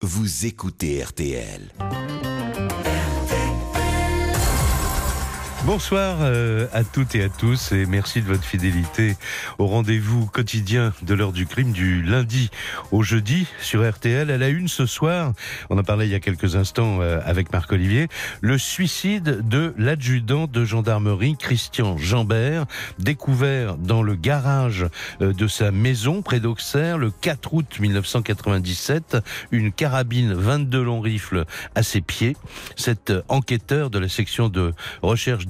Vous écoutez RTL. Bonsoir euh, à toutes et à tous et merci de votre fidélité au rendez-vous quotidien de l'heure du crime du lundi au jeudi sur RTL. À la une ce soir, on a parlé il y a quelques instants euh, avec Marc Olivier, le suicide de l'adjudant de gendarmerie Christian Jambert, découvert dans le garage euh, de sa maison près d'Auxerre le 4 août 1997, une carabine 22 longs rifles à ses pieds. Cet enquêteur de la section de recherche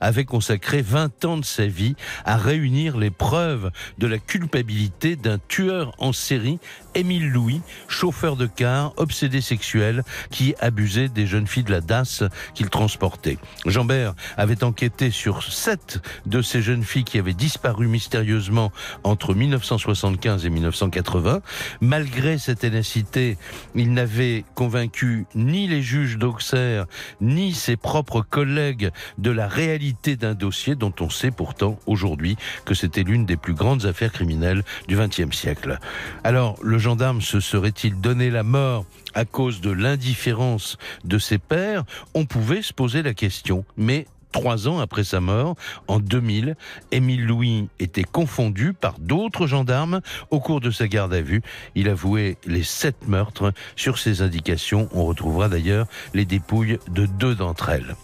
avait consacré 20 ans de sa vie à réunir les preuves de la culpabilité d'un tueur en série, Émile Louis, chauffeur de car, obsédé sexuel, qui abusait des jeunes filles de la DAS qu'il transportait. Jambert avait enquêté sur sept de ces jeunes filles qui avaient disparu mystérieusement entre 1975 et 1980. Malgré cette ténacité, il n'avait convaincu ni les juges d'Auxerre, ni ses propres collègues de la réalité d'un dossier dont on sait pourtant aujourd'hui que c'était l'une des plus grandes affaires criminelles du XXe siècle. Gendarme se serait-il donné la mort à cause de l'indifférence de ses pères On pouvait se poser la question, mais Trois ans après sa mort, en 2000, Émile Louis était confondu par d'autres gendarmes. Au cours de sa garde à vue, il avouait les sept meurtres. Sur ses indications, on retrouvera d'ailleurs les dépouilles de deux d'entre elles.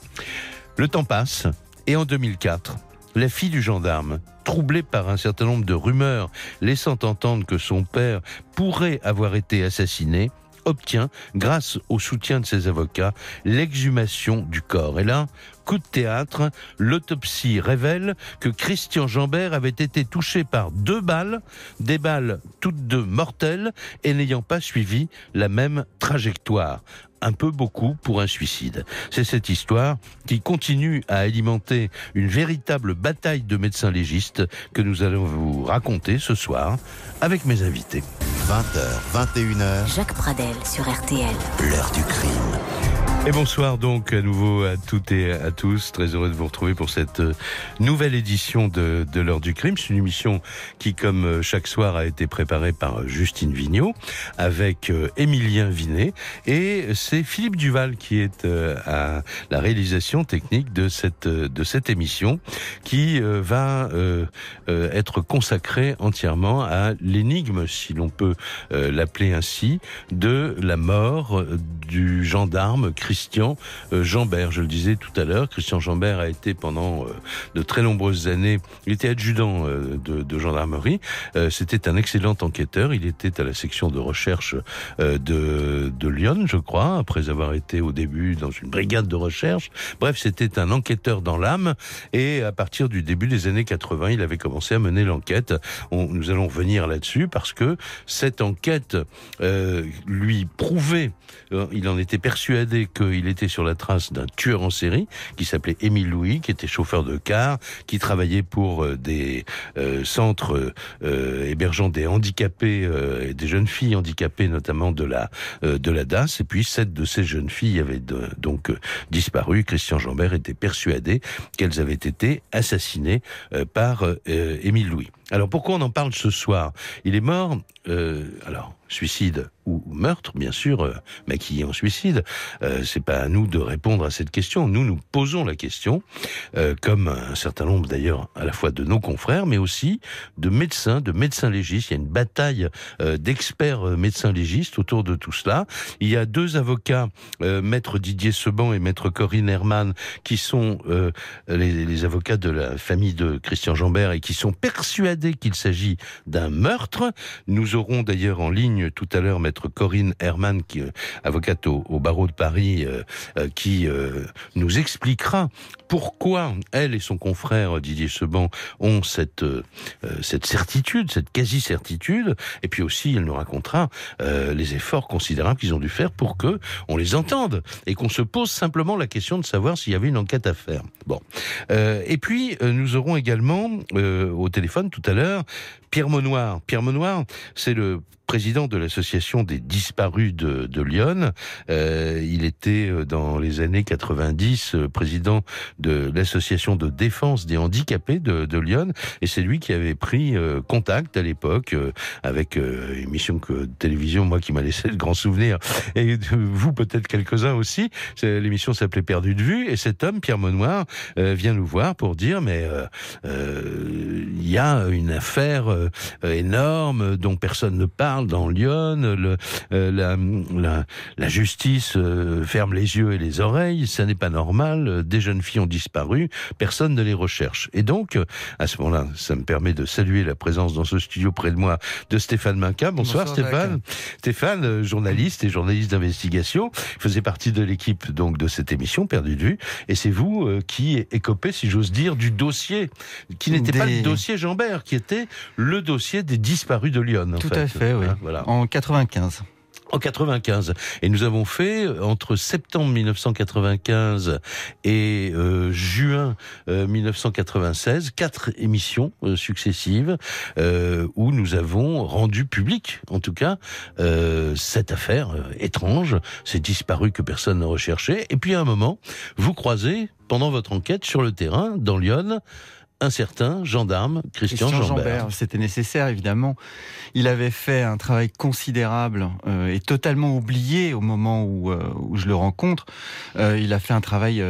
Le temps passe et en 2004, la fille du gendarme, troublée par un certain nombre de rumeurs laissant entendre que son père pourrait avoir été assassiné, obtient, grâce au soutien de ses avocats, l'exhumation du corps. Et là, coup de théâtre, l'autopsie révèle que Christian Jambert avait été touché par deux balles, des balles toutes deux mortelles et n'ayant pas suivi la même trajectoire un peu beaucoup pour un suicide. C'est cette histoire qui continue à alimenter une véritable bataille de médecins légistes que nous allons vous raconter ce soir avec mes invités. 20h, 21h. Jacques Pradel sur RTL. L'heure du crime. Et bonsoir donc à nouveau à toutes et à tous. Très heureux de vous retrouver pour cette euh, nouvelle édition de, de l'heure du crime. C'est une émission qui, comme euh, chaque soir, a été préparée par euh, Justine Vignot avec Émilien Vinet. Et c'est Philippe Duval qui est à la réalisation technique de cette, de cette émission qui va être consacrée entièrement à l'énigme, si l'on peut l'appeler ainsi, de la mort du gendarme Christophe Christian euh, Jambert. Je le disais tout à l'heure, Christian Jambert a été pendant euh, de très nombreuses années, il était adjudant euh, de, gendarmerie. C'était un excellent enquêteur. Il était à la section de recherche de, de Lyon, je crois, après avoir été au début dans une brigade de recherche. Bref, c'était un enquêteur dans l'âme. Et à partir du début des années 80, il avait commencé à mener l'enquête. Nous allons revenir là-dessus parce que cette enquête lui prouvait, il en était persuadé que il était sur la trace d'un tueur en série qui s'appelait Émile Louis, qui était chauffeur de car, qui travaillait pour euh, des euh, centres euh, hébergeant des handicapés et des jeunes filles handicapées, notamment de la de la DAS. Et puis sept de ces jeunes filles avaient donc disparu. Christian Jambert était persuadé qu'elles avaient été assassinées par Émile Louis. Alors pourquoi on en parle ce soir? Il est mort. alors suicide ou meurtre, bien sûr, euh, maquillé en suicide. Euh, c'est pas à nous de répondre à cette question. Nous, nous posons la question, euh, comme un certain nombre d'ailleurs, à la fois de nos confrères, mais aussi de médecins, de médecins légistes. Il y a une bataille euh, d'experts euh, médecins légistes autour de tout cela. Il y a deux avocats, maître Didier Seban et maître Corinne Herman, qui sont les, les avocats de la famille de Christian Jambert et qui sont persuadés qu'il s'agit d'un meurtre. Nous aurons d'ailleurs en ligne tout à l'heure maître Corinne Herman, qui est avocate au, barreau de Paris, euh, euh, qui euh, nous expliquera pourquoi elle et son confrère Didier Seban ont cette cette certitude, cette quasi-certitude, et puis aussi elle nous racontera les efforts considérables qu'ils ont dû faire pour que on les entende et qu'on se pose simplement la question de savoir s'il y avait une enquête à faire. Bon, et puis nous aurons également au téléphone tout à l'heure Pierre Monoir. Pierre Monoir, c'est le président de l'association des disparus de, de Lyon. Euh, il était euh, dans les années 90 euh, président de l'association de défense des handicapés de, de Lyon, et c'est lui qui avait pris euh, contact à l'époque euh, avec euh, une émission que, de télévision, moi qui m'a laissé le grand souvenir, et vous peut-être quelques-uns aussi. L'émission s'appelait Perdu de vue, et cet homme, Pierre Monoir, euh, vient nous voir pour dire mais euh, euh, il y a une affaire euh, énorme dont personne ne parle dans Lyon. Le, euh, la, la, la justice euh, ferme les yeux et les oreilles. Ça n'est pas normal. Euh, Des jeunes filles ont disparu. Personne ne les recherche. Et donc, euh, à ce moment-là, ça me permet de saluer la présence dans ce studio près de moi de Stéphane Minca. Bonsoir, Bonsoir, Stéphane. Stéphane, journaliste et journaliste d'investigation, faisait partie de l'équipe donc de cette émission Perdu de vue. Et c'est vous euh, qui écopez, si j'ose dire, du dossier qui n'était pas le dossier Jambert, qui était le dossier des disparus de Lyon. en Tout fait. à fait, oui. Hein, Voilà. En 95. En 95. Et nous avons fait, euh, entre septembre 1995 et euh, juin euh, 1996, quatre émissions euh, successives euh, où nous avons rendu public, en tout cas, euh, cette affaire euh, étrange, ces disparus que personne ne recherchait. Et puis à un moment, vous croisez, pendant votre enquête sur le terrain, dans Lyon, un certain gendarme, Christian, Jambert. C'était nécessaire, évidemment. Il avait fait un travail considérable euh, et totalement oublié au moment où, euh, où je le rencontre. Euh, il a fait un travail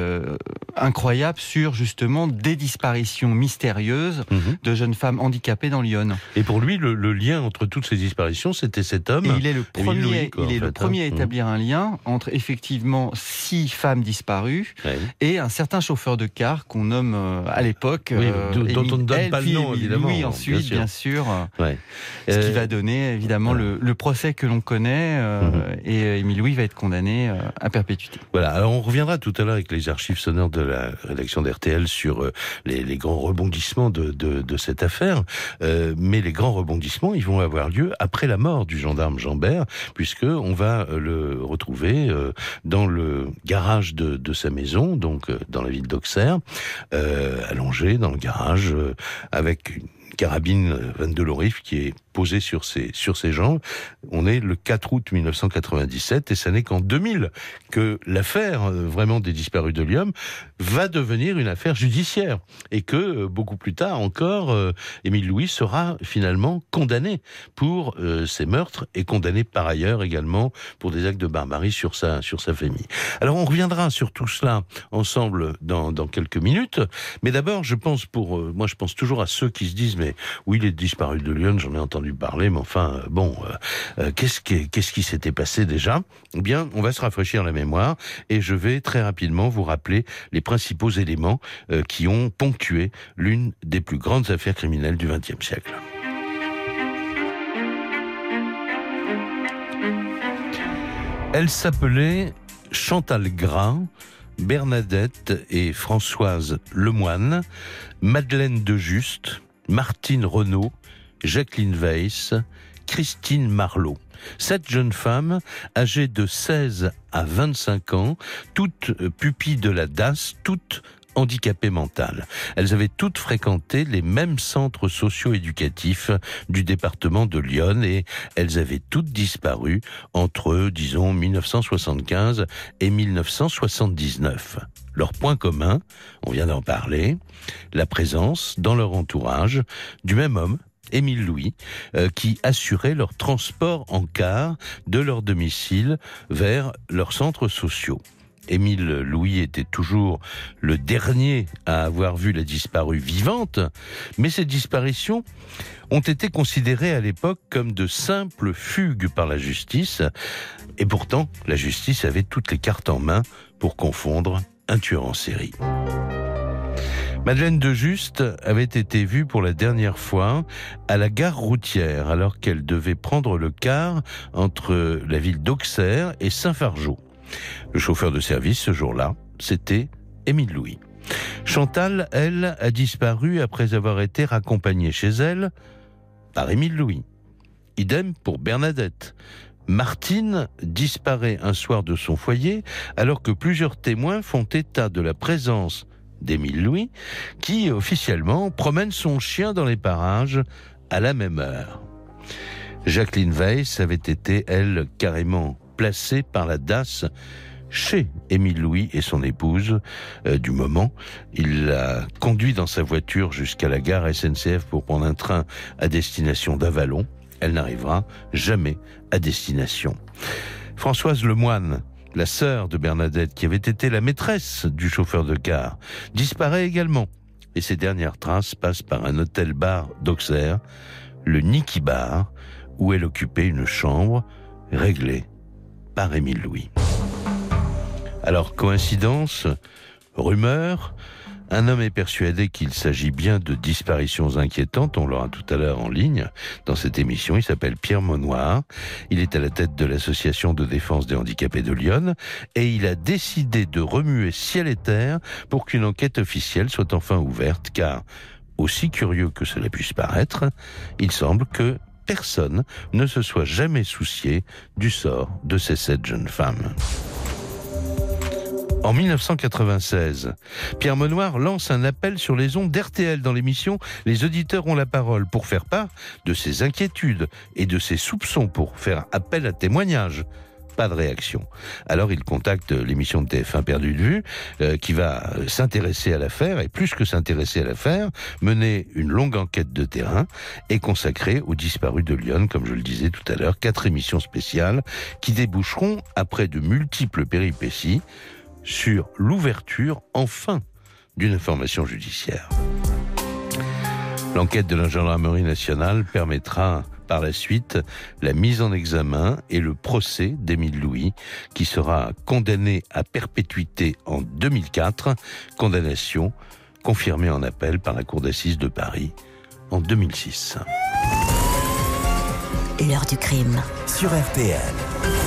incroyable sur justement des disparitions mystérieuses Mhm. de jeunes femmes handicapées dans Lyon. Et pour lui, le, le lien entre toutes ces disparitions, c'était cet homme. Et il est le premier, Louis, quoi, il est le premier à hein. établir un lien entre effectivement six femmes disparues Ouais. et un certain chauffeur de car qu'on nomme à l'époque. Oui, euh, dont- on ne donne pas le nom, évidemment, Louis bien ensuite, sûr. bien sûr. euh, Ouais. Ce qui Euh, va donner évidemment voilà. le, le procès que l'on connaît euh, Mhm. et euh, Émile Louis va être condamné euh, à perpétuité. Voilà, alors on reviendra tout à l'heure avec les archives sonores de la rédaction d'RTL sur euh, les, les grands rebondissements de, de, de cette affaire. Euh, mais les grands rebondissements, ils vont avoir lieu après la mort du gendarme Jambert, puisque on va euh, le retrouver euh, dans le garage de, de sa maison, donc euh, dans la ville d'Auxerre, euh, allongé dans le garage, euh, avec une carabine euh, 22 Lorif qui est posée sur ses, sur ses jambes. On est le 4 août 1997 et ça n'est qu'en 2000 que l'affaire euh, vraiment des disparus de Lyon va devenir une affaire judiciaire et que euh, beaucoup plus tard encore, euh, Émile Louis sera finalement condamné pour ces meurtres et condamné par ailleurs également pour des actes de barbarie sur sa sur sa famille. Alors on reviendra sur tout cela ensemble dans, dans quelques minutes, mais d'abord je pense pour moi je pense toujours à ceux qui se disent mais oui les disparus de Lyon j'en ai entendu parler mais enfin euh, bon euh, euh, qu'est-ce qui s'était passé déjà? Eh bien on va se rafraîchir la mémoire et je vais très rapidement vous rappeler les principaux éléments qui ont ponctué l'une des plus grandes affaires criminelles du XXe siècle. Elle s'appelait Chantal Gras, Bernadette et Françoise Lemoine, Madeleine de Juste, Martine Renaud, Jacqueline Weiss, Christine Marlot. Sept jeunes femmes âgées de 16 à 25 ans, toutes pupilles de la DAS, toutes handicapées mentales. Elles avaient toutes fréquenté les mêmes centres socio-éducatifs du département de Lyon et elles avaient toutes disparu entre, disons, 1975 et 1979. Leur point commun, on vient d'en parler, la présence dans leur entourage du même homme, Émile Louis, euh, qui assurait leur transport en car de leur domicile vers leurs centres sociaux. Émile Louis était toujours le dernier à avoir vu la disparue vivante, mais ces disparitions ont été considérées à l'époque comme de simples fugues par la justice, et pourtant la justice avait toutes les cartes en main pour confondre un tueur en série. Madeleine de Juste avait été vue pour la dernière fois à la gare routière alors qu'elle devait prendre le car entre la ville d'Auxerre et Saint-Fargeau. Le chauffeur de service ce jour-là, c'était Émile Louis. Chantal, elle, a disparu après avoir été raccompagnée chez elle par Émile Louis. Idem pour Bernadette. Martine disparaît un soir de son foyer alors que plusieurs témoins font état de la présence d'Émile Louis qui officiellement promène son chien dans les parages à la même heure. Jacqueline Weiss avait été, elle, carrément placée par la DAS chez Émile Louis et son épouse euh, du moment. Il l'a conduit dans sa voiture jusqu'à la gare SNCF pour prendre un train à destination d'Avalon. Elle n'arrivera jamais à destination. Françoise Lemoine, la sœur de Bernadette, qui avait été la maîtresse du chauffeur de car, disparaît également. Et ses dernières traces passent par un hôtel-bar d'Auxerre, le Niki Bar, où elle occupait une chambre réglée par Émile Louis. Alors, coïncidence, rumeur, un homme est persuadé qu'il s'agit bien de disparitions inquiétantes, on l'aura tout à l'heure en ligne dans cette émission, il s'appelle Pierre Monoir, il est à la tête de l'association de défense des handicapés de Lyon, et il a décidé de remuer ciel et terre pour qu'une enquête officielle soit enfin ouverte, car, aussi curieux que cela puisse paraître, il semble que personne ne se soit jamais soucié du sort de ces sept jeunes femmes. En 1996, Pierre Monoir lance un appel sur les ondes d'RTL dans l'émission Les auditeurs ont la parole pour faire part de ses inquiétudes et de ses soupçons pour faire appel à témoignages. Pas de réaction. Alors il contacte l'émission de TF1 Perdu de vue, euh, qui va s'intéresser à l'affaire, et plus que s'intéresser à l'affaire, mener une longue enquête de terrain et consacrer aux disparus de Lyon, comme je le disais tout à l'heure, quatre émissions spéciales qui déboucheront, après de multiples péripéties, sur l'ouverture, enfin, d'une information judiciaire. L'enquête de la gendarmerie nationale permettra par la suite la mise en examen et le procès d'Émile Louis, qui sera condamné à perpétuité en 2004, condamnation confirmée en appel par la Cour d'assises de Paris en 2006. L'heure du crime. Sur RTL.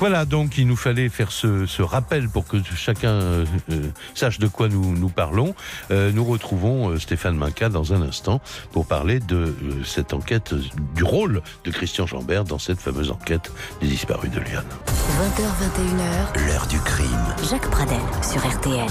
Voilà, donc il nous fallait faire ce, ce rappel pour que chacun euh, euh, sache de quoi nous, nous parlons. Euh, nous retrouvons euh, Stéphane Minca dans un instant pour parler de euh, cette enquête, du rôle de Christian Jambert dans cette fameuse enquête des disparus de Lyon. 20h, 21h, L'heure du crime. Jacques Pradel sur RTL.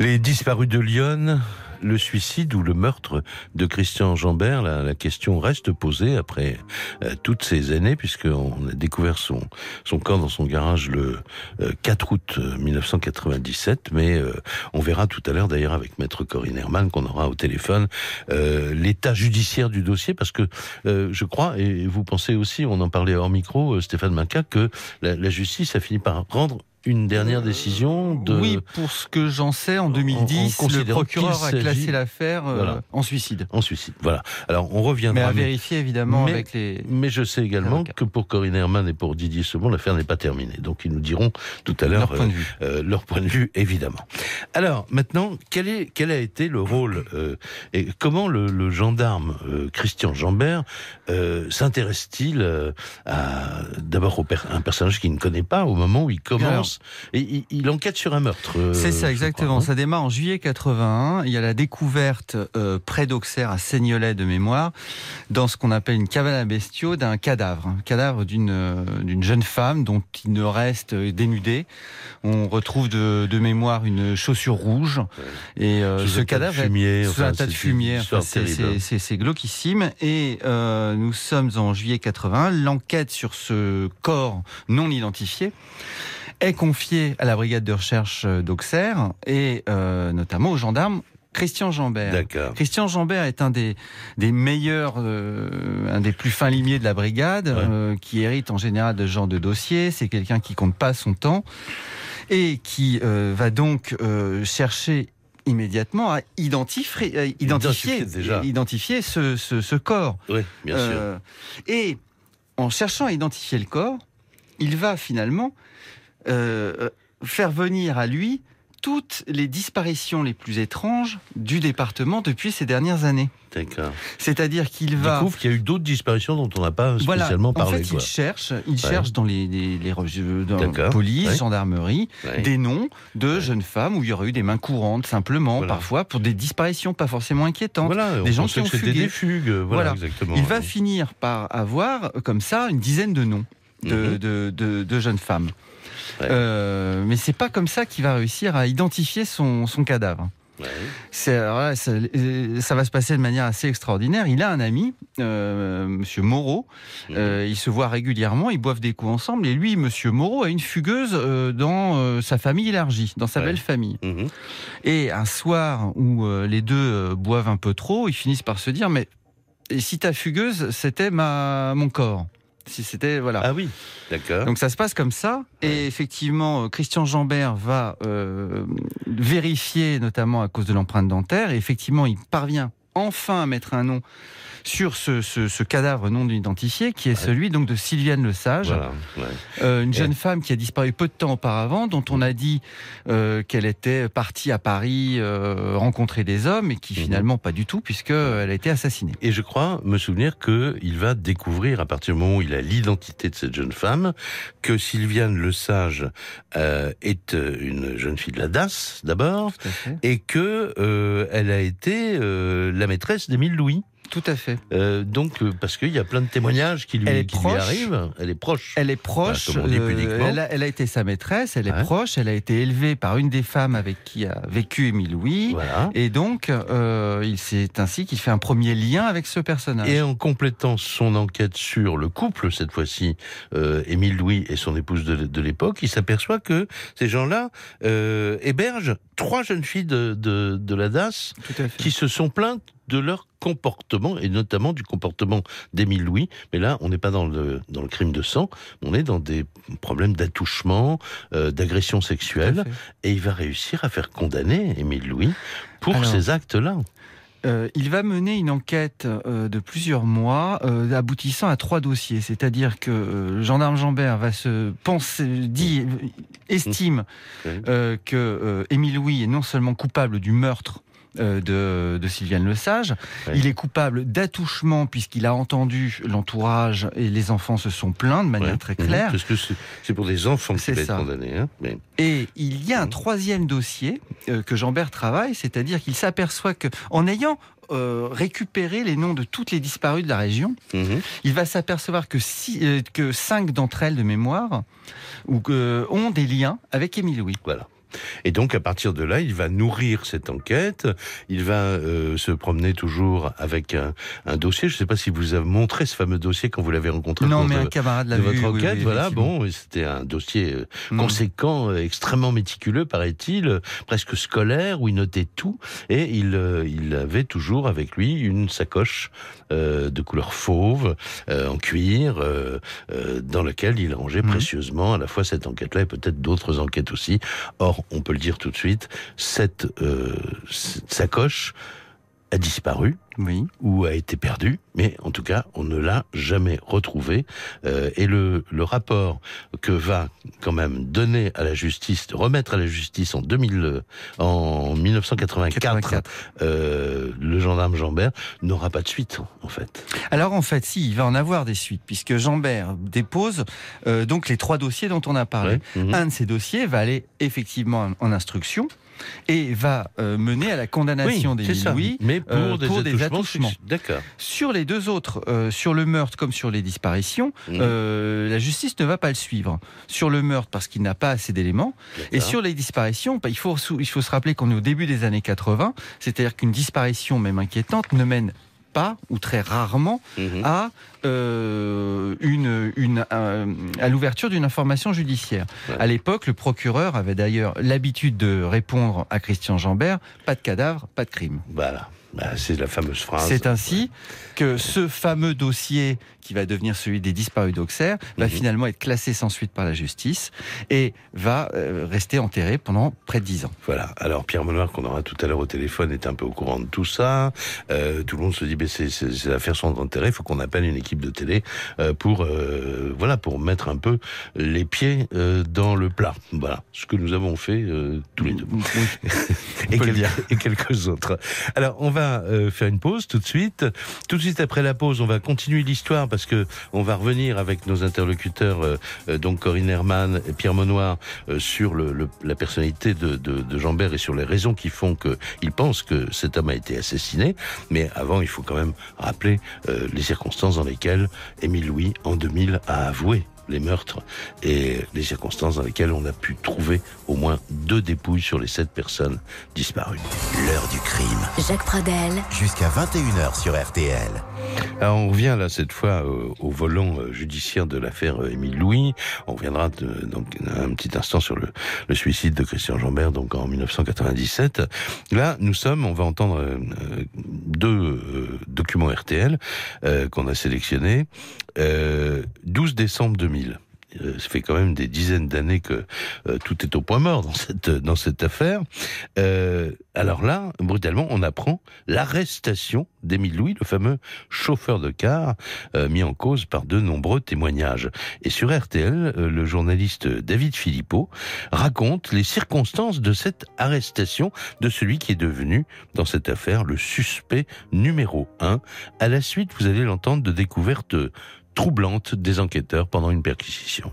Les disparus de Lyon, le suicide ou le meurtre de Christian Jambert, la, la question reste posée après euh, toutes ces années, puisqu'on a découvert son, son corps dans son garage le euh, 4 août euh, 1997, mais euh, on verra tout à l'heure d'ailleurs avec Maître Corinne Herman qu'on aura au téléphone euh, l'état judiciaire du dossier, parce que euh, je crois, et vous pensez aussi, on en parlait hors micro, euh, Stéphane Minca, que la, la justice a fini par rendre une dernière décision de... Oui, pour ce que j'en sais, en en 2010, le procureur a classé l'affaire euh, Voilà. en suicide. En suicide. Voilà. Alors, on Mais reviendra. à vérifier évidemment mais- avec les. Mais je sais également que pour Corinne Herman et pour Didier Sebon, l'affaire n'est pas terminée. Donc, ils nous diront tout à l'heure Leur point de vue. euh, euh, leur point de vue, évidemment. Alors, maintenant, quel, est, quel a été le rôle euh, et comment le, le gendarme euh, Christian Jambert euh, s'intéresse-t-il à d'abord un personnage qu'il ne connaît pas au moment où il commence et il, il enquête sur un meurtre. euh, C'est ça, exactement. crois, ça démarre en juillet 81. Il y a la découverte euh, près d'Auxerre, à Seignelay de mémoire, dans ce qu'on appelle une cabane à bestiaux, d'un cadavre. Un cadavre d'une euh, d'une jeune femme dont il ne reste euh, dénudé. On retrouve de, de mémoire une chaussure rouge. Et ce un tas de cadavre est fumier, sous enfin, un tas de fumier. Enfin, c'est- glauquissime. Et nous sommes en juillet 81. L'enquête sur ce corps non identifié est confiée à la brigade de recherche d'Auxerre et euh, notamment au gendarme Christian Jambert. Christian Jambert est un des, des meilleurs, euh, un des plus fins limiers de la brigade, Ouais. euh, qui hérite en général de ce genre de dossier. C'est quelqu'un qui compte pas son temps et qui euh, va donc chercher immédiatement à identifier, à identifier, Identifier déjà. identifier ce, ce, ce corps. Oui, bien sûr. Et en cherchant à identifier le corps, il va finalement euh, faire venir à lui toutes les disparitions les plus étranges du département depuis ces dernières années. D'accord. C'est-à-dire qu'il Il va... découvre qu'il y a eu d'autres disparitions dont on n'a pas Voilà, spécialement en parlé. fait, quoi. il cherche, il cherche dans les, les, les revues- dans police, ouais. gendarmerie, Ouais. des noms de jeunes femmes où il y aurait eu des mains courantes, simplement, Voilà. parfois, pour des disparitions pas forcément inquiétantes. Voilà, on des gens pensait qui ont fugué. des fugues. Voilà, Voilà. exactement. Il va finir par avoir, euh, comme ça, une dizaine de noms de, Mhm. de, de- de jeunes femmes. Ouais. Euh, mais c'est pas comme ça qu'il va réussir à identifier son, son cadavre. Là, ça, euh, ça va se passer de manière assez extraordinaire. Il a un ami, euh, Monsieur Moreau. Mhm. Euh, ils se voient régulièrement, ils boivent des coups ensemble. Et lui, Monsieur Moreau, a une fugueuse euh, dans sa famille élargie, dans sa Ouais. belle famille. Mhm. Et un soir où les deux boivent un peu trop, ils finissent par se dire mais si ta fugueuse c'était ma mon corps? Si c'était voilà. Ah oui, d'accord. donc ça se passe comme ça. Et effectivement euh, Christian Jambert va euh, vérifier notamment à cause de l'empreinte dentaire. Et effectivement il parvient enfin mettre un nom sur ce, ce- ce cadavre non identifié qui est celui donc de Sylviane Le Sage Voilà, ouais. euh, une Et- jeune femme qui a disparu peu de temps auparavant, dont on a dit euh, qu'elle était partie à Paris euh, rencontrer des hommes, et qui Mhm. finalement pas du tout, puisque elle a été assassinée. Et je crois me souvenir que il va découvrir à partir du moment où il a l'identité de cette jeune femme que Sylviane Le Sage est une jeune fille de la DAS d'abord et que elle a été la maîtresse d'Émile Louis. Tout à fait. Euh, donc euh, parce qu'il y a plein de témoignages qui lui, Elle est qui lui proche. arrivent. Elle est proche. Elle est proche. Voilà, comme on dit euh, elle, a, elle a été sa maîtresse. Elle est Ouais. proche. Elle a été élevée par une des femmes avec qui a vécu Émile Louis. Voilà. Et donc, il c'est ainsi qu'il fait un premier lien avec ce personnage. Et en complétant son enquête sur le couple, cette fois-ci, Émile Louis et son épouse de, de l'époque, il s'aperçoit que ces gens-là hébergent trois jeunes filles de, de, de la DAS qui se sont plaintes de leur comportement, et notamment du comportement d'Émile Louis. Mais là, on n'est pas dans le, dans le crime de sang, on est dans des problèmes d'attouchement, euh, d'agression sexuelle, et il va réussir à faire condamner Émile Louis pour Alors, ces actes-là. Euh, il va mener une enquête euh, de plusieurs mois, euh, aboutissant à trois dossiers. C'est-à-dire que le gendarme Jambert va se penser, dit, estime Oui. euh, que Émile Louis est non seulement coupable du meurtre. Euh, De, de Sylviane Lesage. Oui. Il est coupable d'attouchement puisqu'il a entendu l'entourage et les enfants se sont plaints de manière très Mhm. claire. Parce que c'est pour des enfants qui C'est va être ça. condamné. Hein mais... Et il y a un troisième dossier euh, que Jambert travaille, c'est-à-dire qu'il s'aperçoit que, en ayant euh, récupéré les noms de toutes les disparues de la région, Mhm. il va s'apercevoir que, six- euh, que cinq d'entre elles de mémoire ou que, ont des liens avec Émile Louis. Voilà. Et donc à partir de là, il va nourrir cette enquête. Il va euh, se promener toujours avec un, un dossier. Je ne sais pas si vous avez montré ce fameux dossier quand vous l'avez rencontré. Non, mais de, un camarade l'a de vu. votre oui, enquête. oui, voilà. effectivement. Bon, c'était un dossier euh, Mm. conséquent, euh, extrêmement méticuleux, paraît-il, presque scolaire, où il notait tout. Et il, euh, il avait toujours avec lui une sacoche euh, de couleur fauve, euh, en cuir, euh, euh, dans laquelle il rangeait Mhm. précieusement à la fois cette enquête-là et peut-être d'autres enquêtes aussi. Or, on peut le dire tout de suite, cette, euh, sacoche a disparu Oui. ou a été perdue, mais en tout cas, on ne l'a jamais retrouvée. Euh, et le, le rapport que va quand même donner à la justice, remettre à la justice en 2000, euh, en 1984, 84. euh, le gendarme Jambert n'aura pas de suite, en fait. Alors en fait, si, il va en avoir des suites, puisque Jambert dépose euh, donc les trois dossiers dont on a parlé. Ouais. Mhm. Un de ces dossiers va aller effectivement en, en instruction et va euh, mener à la condamnation ça. Louis mais pour, euh, des, pour des attouchements. attouchements. Sur les deux autres, euh, sur le meurtre comme sur les disparitions, euh, la justice ne va pas le suivre. Sur le meurtre parce qu'il n'a pas assez d'éléments, et sur les disparitions, bah, il, faut, sou- il faut se rappeler qu'on est au début des années 80, c'est-à-dire qu'une disparition, même inquiétante, ne mène pas, ou très rarement, Mhm. à euh, une, une, euh, à l'ouverture d'une information judiciaire. Ouais. À l'époque, le procureur avait d'ailleurs l'habitude de répondre à Christian Jambert pas de cadavre, pas de crime. Voilà. Bah, c'est la fameuse phrase. C'est ainsi que ce fameux dossier qui va devenir celui des disparus d'Auxerre va Mhm. finalement être classé sans suite par la justice et va euh, rester enterré pendant près de dix ans. Voilà. Alors Pierre Monoir, qu'on aura tout à l'heure au téléphone, est un peu au courant de tout ça. Euh, tout le monde se dit, c'est c'est c'est l'affaire sans intérêt. Il faut qu'on appelle une équipe de télé euh, pour voilà pour mettre un peu les pieds dans le plat. Voilà, ce que nous avons fait tous les deux. Oui, et, peut le quel- dire. et quelques autres. Alors, on va euh, faire une pause tout de suite. Tout de suite après la pause, on va continuer l'histoire parce que on va revenir avec nos interlocuteurs, euh, euh, donc Corinne Herman et Pierre Monoir, sur le, la personnalité de, de, de Jambert et sur les raisons qui font qu'ils pensent que cet homme a été assassiné. Mais avant, il faut quand même rappeler les circonstances dans lesquelles Émile Louis, en 2000, a avoué les meurtres et les circonstances dans lesquelles on a pu trouver au moins deux dépouilles sur les sept personnes disparues. L'heure du crime. Jacques Pradel, Jusqu'à 21h sur RTL. Alors on revient là cette fois euh, au volant euh, judiciaire de l'affaire euh, Émile Louis. On reviendra donc un petit instant sur le, suicide de Christian Jambert donc en 1997. Là nous sommes, on va entendre euh, deux documents RTL qu'on a sélectionnés. Euh, 12 décembre 2000. Euh, Ça fait quand même des dizaines d'années que euh, tout est au point mort dans cette dans cette affaire. Euh, alors là, brutalement, on apprend l'arrestation d'Émile Louis, le fameux chauffeur de car, euh, mis en cause par de nombreux témoignages. Et sur RTL, euh, le journaliste David Philippot raconte les circonstances de cette arrestation de celui qui est devenu, dans cette affaire, le suspect numéro un. À la suite, vous allez l'entendre, de découvertes troublantes des enquêteurs pendant une perquisition.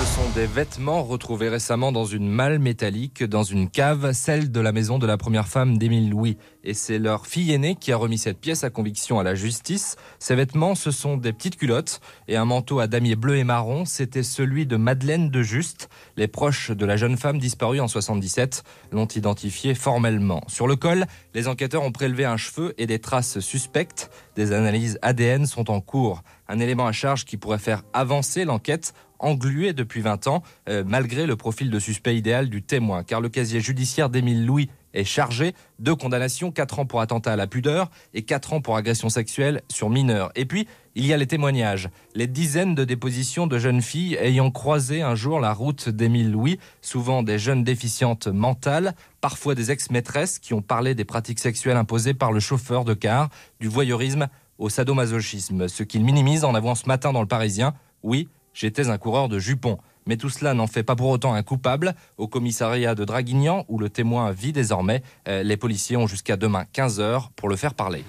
Ce sont des vêtements retrouvés récemment dans une malle métallique dans une cave, celle de la maison de la première femme d'Émile Louis. Et c'est leur fille aînée qui a remis cette pièce à conviction à la justice. Ces vêtements, ce sont des petites culottes et un manteau à damier bleu et marron. C'était celui de Madeleine de Juste. Les proches de la jeune femme disparue en 77 l'ont identifié formellement. Sur le col, les enquêteurs ont prélevé un cheveu et des traces suspectes. Des analyses ADN sont en cours. Un élément à charge qui pourrait faire avancer l'enquête englué depuis 20 ans, euh, malgré le profil de suspect idéal du témoin, car le casier judiciaire d'Émile Louis est chargé. Deux condamnations, 4 ans pour attentat à la pudeur et 4 ans pour agression sexuelle sur mineurs. Et puis, il y a les témoignages, les dizaines de dépositions de jeunes filles ayant croisé un jour la route d'Émile Louis, souvent des jeunes déficientes mentales, parfois des ex-maîtresses qui ont parlé des pratiques sexuelles imposées par le chauffeur de car, du voyeurisme au sadomasochisme, ce qu'il minimise en avouant ce matin dans le Parisien. Oui, j'étais un coureur de jupons. Mais tout cela n'en fait pas pour autant un coupable. Au commissariat de Draguignan, où le témoin vit désormais, euh, les policiers ont jusqu'à demain 15h pour le faire parler.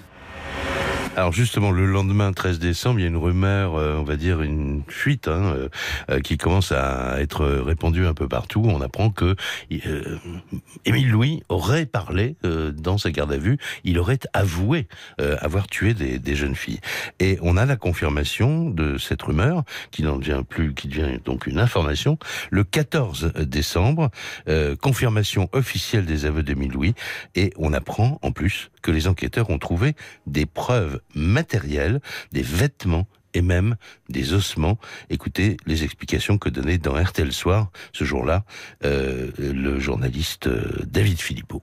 Alors justement, le lendemain 13 décembre, il y a une rumeur, euh, on va dire une fuite, hein, euh, qui commence à être répandue un peu partout. On apprend que euh, Émile Louis aurait parlé euh, dans sa garde à vue, il aurait avoué avoir tué des, des jeunes filles. Et on a la confirmation de cette rumeur, qui n'en devient plus, qui devient donc une information, le 14 décembre, confirmation officielle des aveux d'Émile Louis, et on apprend en plus que les enquêteurs ont trouvé des preuves matérielles, des vêtements et même des ossements. Écoutez les explications que donnait dans RTL Soir ce jour-là euh, le journaliste euh, David Philippot.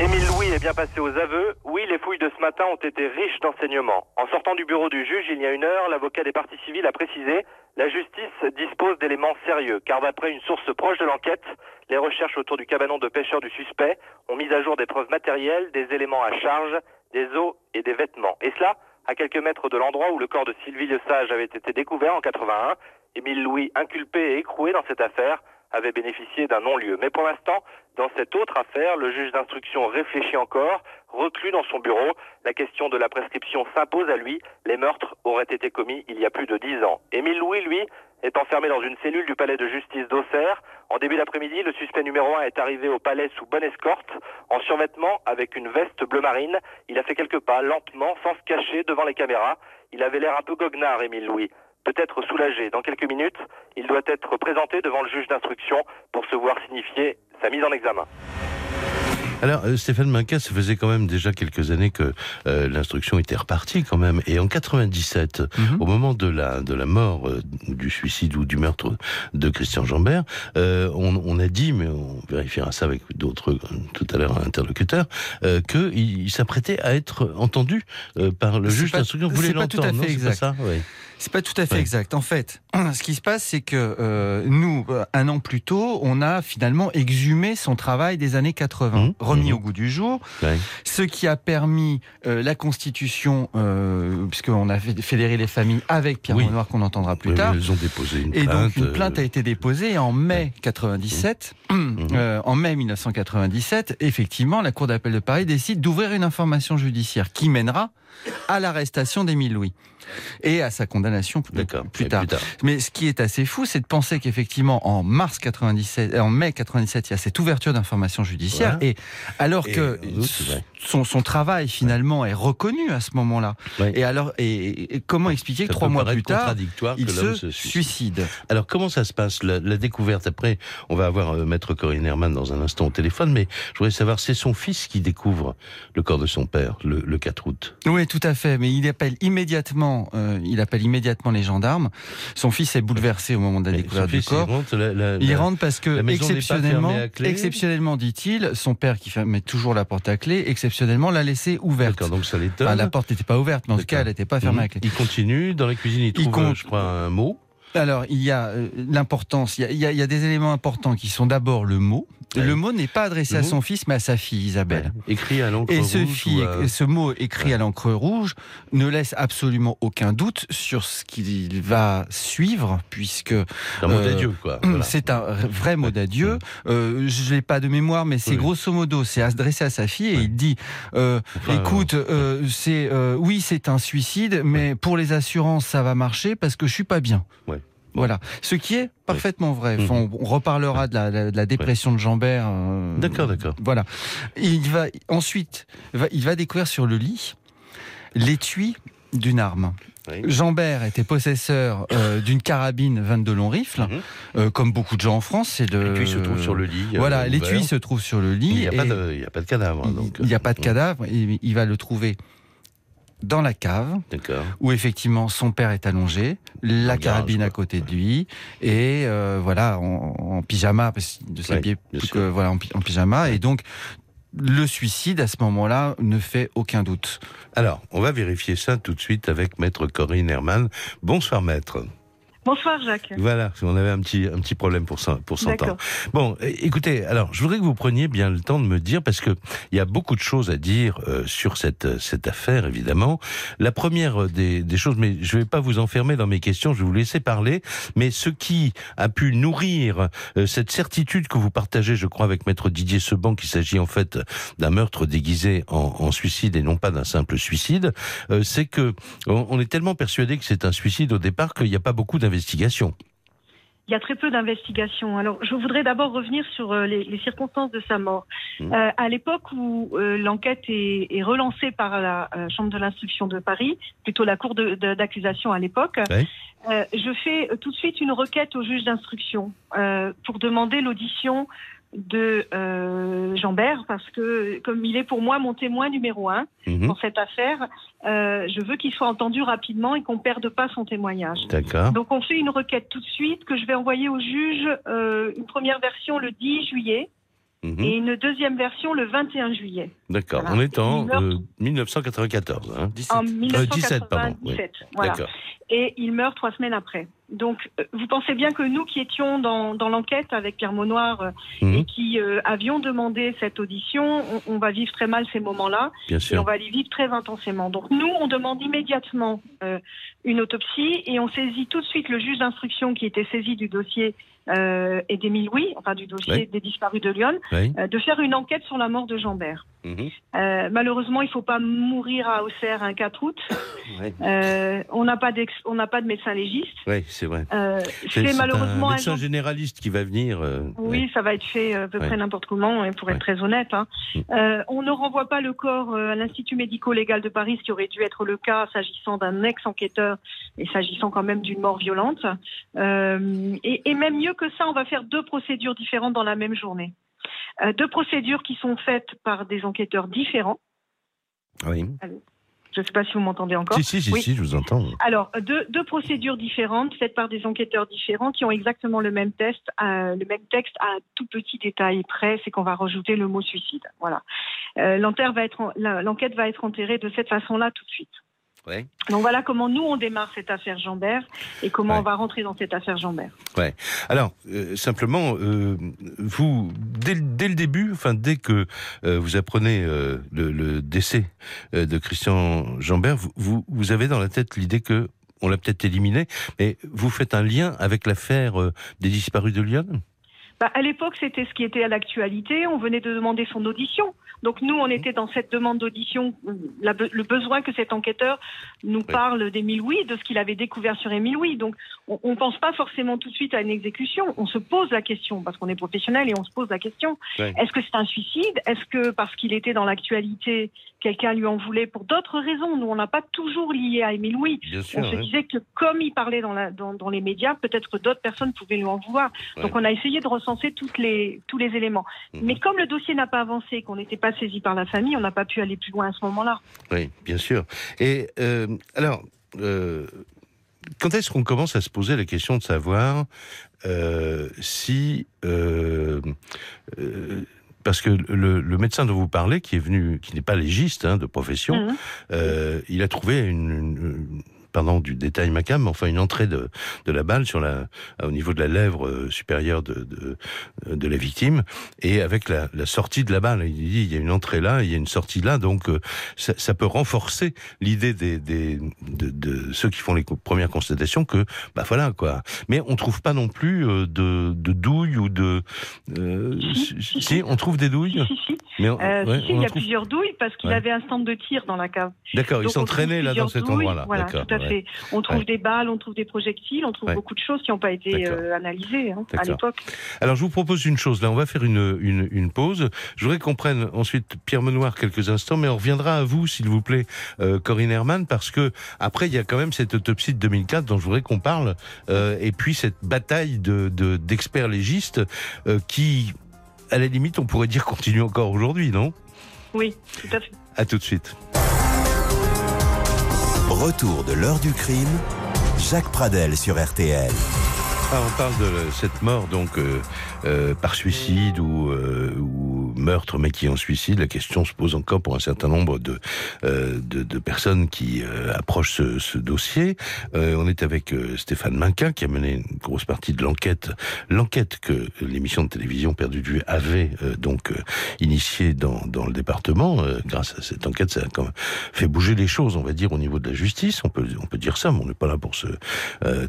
Émile Louis est bien passé aux aveux. Oui, les fouilles de ce matin ont été riches d'enseignements. En sortant du bureau du juge il y a une heure, l'avocat des parties civiles a précisé la justice dispose d'éléments sérieux, car d'après une source proche de l'enquête, les recherches autour du cabanon de pêcheur du suspect ont mis à jour des preuves matérielles, des éléments à charge, des os et des vêtements. Et cela, à quelques mètres de l'endroit où le corps de Sylvie Le Sage avait été découvert en 81, Émile Louis, inculpé et écroué dans cette affaire, avait bénéficié d'un non-lieu. Mais pour l'instant, dans cette autre affaire, le juge d'instruction réfléchit encore, reclus dans son bureau. La question de la prescription s'impose à lui. Les meurtres auraient été commis il y a plus de dix ans. Émile Louis, lui, est enfermé dans une cellule du palais de justice d'Auxerre. En début d'après-midi, le suspect numéro un est arrivé au palais sous bonne escorte, en survêtement, avec une veste bleu marine. Il a fait quelques pas, lentement, sans se cacher devant les caméras. Il avait l'air un peu goguenard, Émile Louis. Peut-être soulagé. Dans quelques minutes, il doit être présenté devant le juge d'instruction pour se voir signifier sa mise en examen. Alors, euh, Stéphane Minca, ça faisait quand même déjà quelques années que euh, l'instruction était repartie quand même. Et en 97, Mhm. au moment de la de la mort, euh, du suicide ou du meurtre de Christian Jambert, euh, on, on a dit, mais on vérifiera ça avec d'autres euh, tout à l'heure interlocuteurs, euh, que il, s'apprêtait à être entendu euh, par le juge d'instruction. Vous voulez l'entendre, C'est pas ça? Oui. C'est pas tout à fait Ouais. exact. En fait, ce qui se passe, c'est que euh, nous, euh, un an plus tôt, on a finalement exhumé son travail des années 80, Mmh. remis Mmh. au goût du jour, Ouais. ce qui a permis euh, la constitution, euh, puisqu'on a fédéré les familles avec Pierre Oui. Renoir, qu'on entendra plus Oui, tard. Ils ont déposé une Et plainte. donc une plainte a été déposée et en mai 97, euh, en mai 1997, effectivement, la Cour d'appel de Paris décide d'ouvrir une information judiciaire qui mènera à l'arrestation d'Émile Louis et à sa condamnation. plus, tard. Mais ce qui est assez fou, c'est de penser qu'effectivement, en mars 97, en mai 97, il y a cette ouverture d'information judiciaire. Voilà. Et alors Et que son, son travail finalement est reconnu à ce moment-là. Ouais. Et alors, et, et comment expliquer que trois mois plus tard, il se, se suicide. suicide. Alors comment ça se passe la, la découverte? Après, on va avoir euh, Maître Corinne Herman dans un instant au téléphone, mais je voudrais savoir, c'est son fils qui découvre le corps de son père le, le 4 août. Oui, tout à fait. Mais il appelle immédiatement, euh, il appelle immédiatement les gendarmes. Son fils est bouleversé au moment de la Mais découverte du corps. il rentre, la- la- Il la- rentre parce que exceptionnellement, exceptionnellement, dit-il, son père qui met toujours la porte à clé, exceptionnellement l'a laissée ouverte. Donc ça l'étonne. Enfin, la porte n'était pas ouverte, mais en tout cas, elle n'était pas fermée Mhm. à clé. Il continue dans la cuisine, il trouve, compte- euh, je crois, un mot. Alors, il y a euh, l'importance, il il il y a des éléments importants qui sont d'abord le mot. Ouais. Le mot n'est pas adressé Le à mot son fils, mais à sa fille Isabelle. Écrit à l'encre Et rouge. ce, fille- ou à- ce mot écrit à l'encre rouge ne laisse absolument aucun doute sur ce qu'il va suivre, puisque un mot euh, d'adieu, quoi. Voilà. c'est un vrai mot d'adieu. Euh, je l'ai pas de mémoire, mais c'est Oui. grosso modo, c'est adressé à sa fille et il dit euh, Enfin, "Écoute, euh, c'est oui, c'est un suicide, mais pour les assurances, ça va marcher parce que je suis pas bien." Ouais. Voilà, ce qui est parfaitement vrai. Mhm. Enfin, on, on reparlera de la, de la dépression de Jambert. euh, D'accord, d'accord. Voilà. Il va ensuite, il va découvrir sur le lit l'étui d'une arme. Oui. Jambert était possesseur euh, d'une carabine 22 long rifle, euh, comme beaucoup de gens en France. C'est le. L'étui se trouve sur le lit. euh, Voilà, l'étui se trouve sur le lit. Il n'y a, et a pas de cadavre. hein, donc, il n'y a pas de euh, cadavre. Il, il va le trouver dans la cave, où effectivement son père est allongé, la carabine à côté de lui, et euh, voilà, en, en pyjama, parce qu'il ne s'habillait plus que voilà, en pyjama, et donc le suicide à ce moment-là ne fait aucun doute. Alors, on va vérifier ça tout de suite avec Maître Corinne Herman. Bonsoir, Maître. Bonsoir Jacques. Voilà, on avait un petit, un petit problème pour, pour s'entendre. Bon, écoutez, alors, je voudrais que vous preniez bien le temps de me dire, parce que il y a beaucoup de choses à dire euh, sur cette, cette affaire, évidemment. La première euh, des, des choses, mais je ne vais pas vous enfermer dans mes questions, je vais vous laisser parler, mais ce qui a pu nourrir euh, cette certitude que vous partagez, je crois, avec Maître Didier Seban, qu'il s'agit en fait d'un meurtre déguisé en, en suicide et non pas d'un simple suicide, euh, c'est que on, on est tellement persuadé que c'est un suicide au départ qu'il n'y a pas beaucoup d'investigation. Il y a très peu d'investigations. Alors, je voudrais d'abord revenir sur euh, les, les circonstances de sa mort. Mhm. Euh, à l'époque où euh, l'enquête est, est relancée par la euh, Chambre de l'instruction de Paris, plutôt la Cour d'accusation à l'époque, je fais tout de suite une requête au juge d'instruction pour demander l'audition de euh, Jambert, parce que comme il est pour moi mon témoin numéro un Mhm. dans cette affaire, euh, je veux qu'il soit entendu rapidement et qu'on perde pas son témoignage. D'accord. Donc on fait une requête tout de suite que je vais envoyer au juge euh, une première version le 10 juillet Mhm. et une deuxième version le 21 juillet. D'accord. Voilà. On est en Il meurt- euh, 1994. Hein. En 17, pardon, 1997. Voilà. D'accord. Et il meurt trois semaines après. Donc euh, vous pensez bien que nous qui étions dans, dans l'enquête avec Pierre Maunoir euh, Mhm. et qui euh, avions demandé cette audition, on, on va vivre très mal ces moments-là. Bien et on va les vivre très intensément. Donc nous, on demande immédiatement euh, une autopsie et on saisit tout de suite le juge d'instruction qui était saisi du dossier euh, et d'Émile Louis, enfin du dossier Oui. des disparus de Lyon, Oui. euh, de faire une enquête sur la mort de Jambert. Mhm. Euh, malheureusement, il ne faut pas mourir à Auxerre un 4 août. Ouais. Euh, on n'a pas, pas de médecin légiste. Oui, c'est vrai. C'est malheureusement un un médecin genre- généraliste qui va venir. oui, ça va être fait à peu Ouais. près n'importe comment, et pour être très honnête. hein. Mm. On ne renvoie pas le corps à l'Institut médico-légal de Paris, ce qui aurait dû être le cas s'agissant d'un ex-enquêteur et s'agissant quand même d'une mort violente. Et, et même mieux que ça, on va faire deux procédures différentes dans la même journée. Euh, deux procédures qui sont faites par des enquêteurs différents. Oui. Je ne sais pas si vous m'entendez encore. Si, si, si, Oui. si, je vous entends. Alors, deux, deux procédures différentes faites par des enquêteurs différents qui ont exactement le même test, euh, le même texte à un tout petit détail près, c'est qu'on va rajouter le mot suicide. Voilà. Euh, va L'enquête va être enterrée de cette façon-là tout de suite. Ouais. Donc voilà comment nous on démarre cette affaire Jambert et comment Ouais. on va rentrer dans cette affaire Jambert. Alors, euh, simplement, euh, vous, dès, le- dès le début, enfin, dès que euh, vous apprenez le, le décès de Christian Jambert, vous, vous, vous avez dans la tête l'idée que on l'a peut-être éliminé, mais vous faites un lien avec l'affaire des disparus de Lyon? Bah, À l'époque, c'était ce qui était à l'actualité. On venait de demander son audition. Donc nous, on était dans cette demande d'audition, le besoin que cet enquêteur nous parle d'Émile Louis, de ce qu'il avait découvert sur Émile Louis. Donc on ne pense pas forcément tout de suite à une exécution. On se pose la question, parce qu'on est professionnel et on se pose la question. Est-ce que c'est un suicide? Est-ce que parce qu'il était dans l'actualité, quelqu'un lui en voulait pour d'autres raisons Nous, on n'a pas toujours lié à Émile Louis. on se disait que comme il parlait dans, la, dans, dans les médias, peut-être que d'autres personnes pouvaient lui en vouloir. Donc on a essayé de recenser toutes les, tous les éléments. Mhm. Mais comme le dossier n'a pas avancé, qu'on n'était pas saisi par la famille, on n'a pas pu aller plus loin à ce moment-là. Oui, bien sûr. Et euh, alors, euh, quand est-ce qu'on commence à se poser la question de savoir euh, si parce que le, médecin dont vous parlez, qui est venu, qui n'est pas légiste hein, de profession, mhm. il a trouvé une pardon du détail macabre, mais enfin une entrée de, de la balle sur la, au niveau de la lèvre euh, supérieure de, de, de, la victime, et avec la, la, sortie de la balle. Il dit il y a une entrée là, il y a une sortie là, donc euh, ça, ça, peut renforcer l'idée des, des de, de, ceux qui font les premières constatations que bah voilà quoi. Mais on trouve pas non plus euh, de, de douilles ou de si, on trouve des douilles? Si, si. Mais il y a plusieurs douilles parce qu'il avait un stand de tir dans la cave. D'accord, ils s'entraînaient là dans cet endroit-là. Voilà, tout à fait. On trouve des balles, on trouve des projectiles, on trouve beaucoup de choses qui n'ont pas été euh, analysées hein, à l'époque. Alors je vous propose une chose, là on va faire une, une, une pause. Je voudrais qu'on prenne ensuite Pierre Menoir quelques instants, mais on reviendra à vous s'il vous plaît, euh, Corinne Herman, parce que après il y a quand même cette autopsie de 2004 dont je voudrais qu'on parle, euh, et puis cette bataille de d'experts légistes qui, à la limite, on pourrait dire continue encore aujourd'hui, non? Oui, tout à fait. À tout de suite. Retour de l'heure du crime, Jacques Pradel sur RTL. Ah, on parle de cette mort donc euh, euh, par suicide ou, euh, ou, meurtre, mais qui en suicide. La question se pose encore pour un certain nombre de de, de, personnes qui approchent ce, dossier. on est avec Stéphane Minquin qui a mené une grosse partie de l'enquête, l'enquête que l'émission de télévision Perdu vue avait donc initiée dans dans le département. grâce à cette enquête, ça a quand même fait bouger les choses, on va dire, au niveau de la justice. On peut on peut dire ça, mais on n'est pas là pour se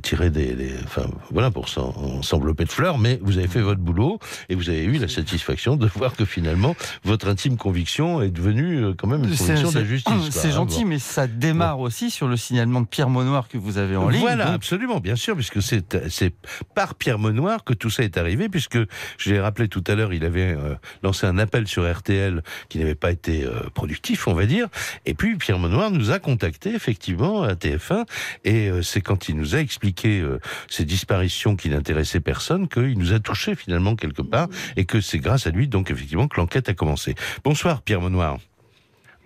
tirer des enfin voilà pour s'envelopper de fleurs, mais vous avez fait votre boulot et vous avez eu la satisfaction de voir que finalement votre intime conviction est devenue euh, quand même une conviction de la justice. C'est gentil, mais ça démarre aussi sur le signalement de Pierre Monoir que vous avez en ligne. Voilà, absolument, bien sûr, puisque c'est par Pierre Monoir que tout ça est arrivé, puisque je l'ai rappelé tout à l'heure, il avait euh, lancé un appel sur RTL qui n'avait pas été euh, productif, on va dire, et puis Pierre Monoir nous a contacté effectivement à TF1, et c'est quand il nous a expliqué ses disparitions qui n'intéressait personne, qu'il nous a touché finalement quelque part, et que c'est grâce à lui donc effectivement que l'enquête a commencé. Bonsoir Pierre Monoir.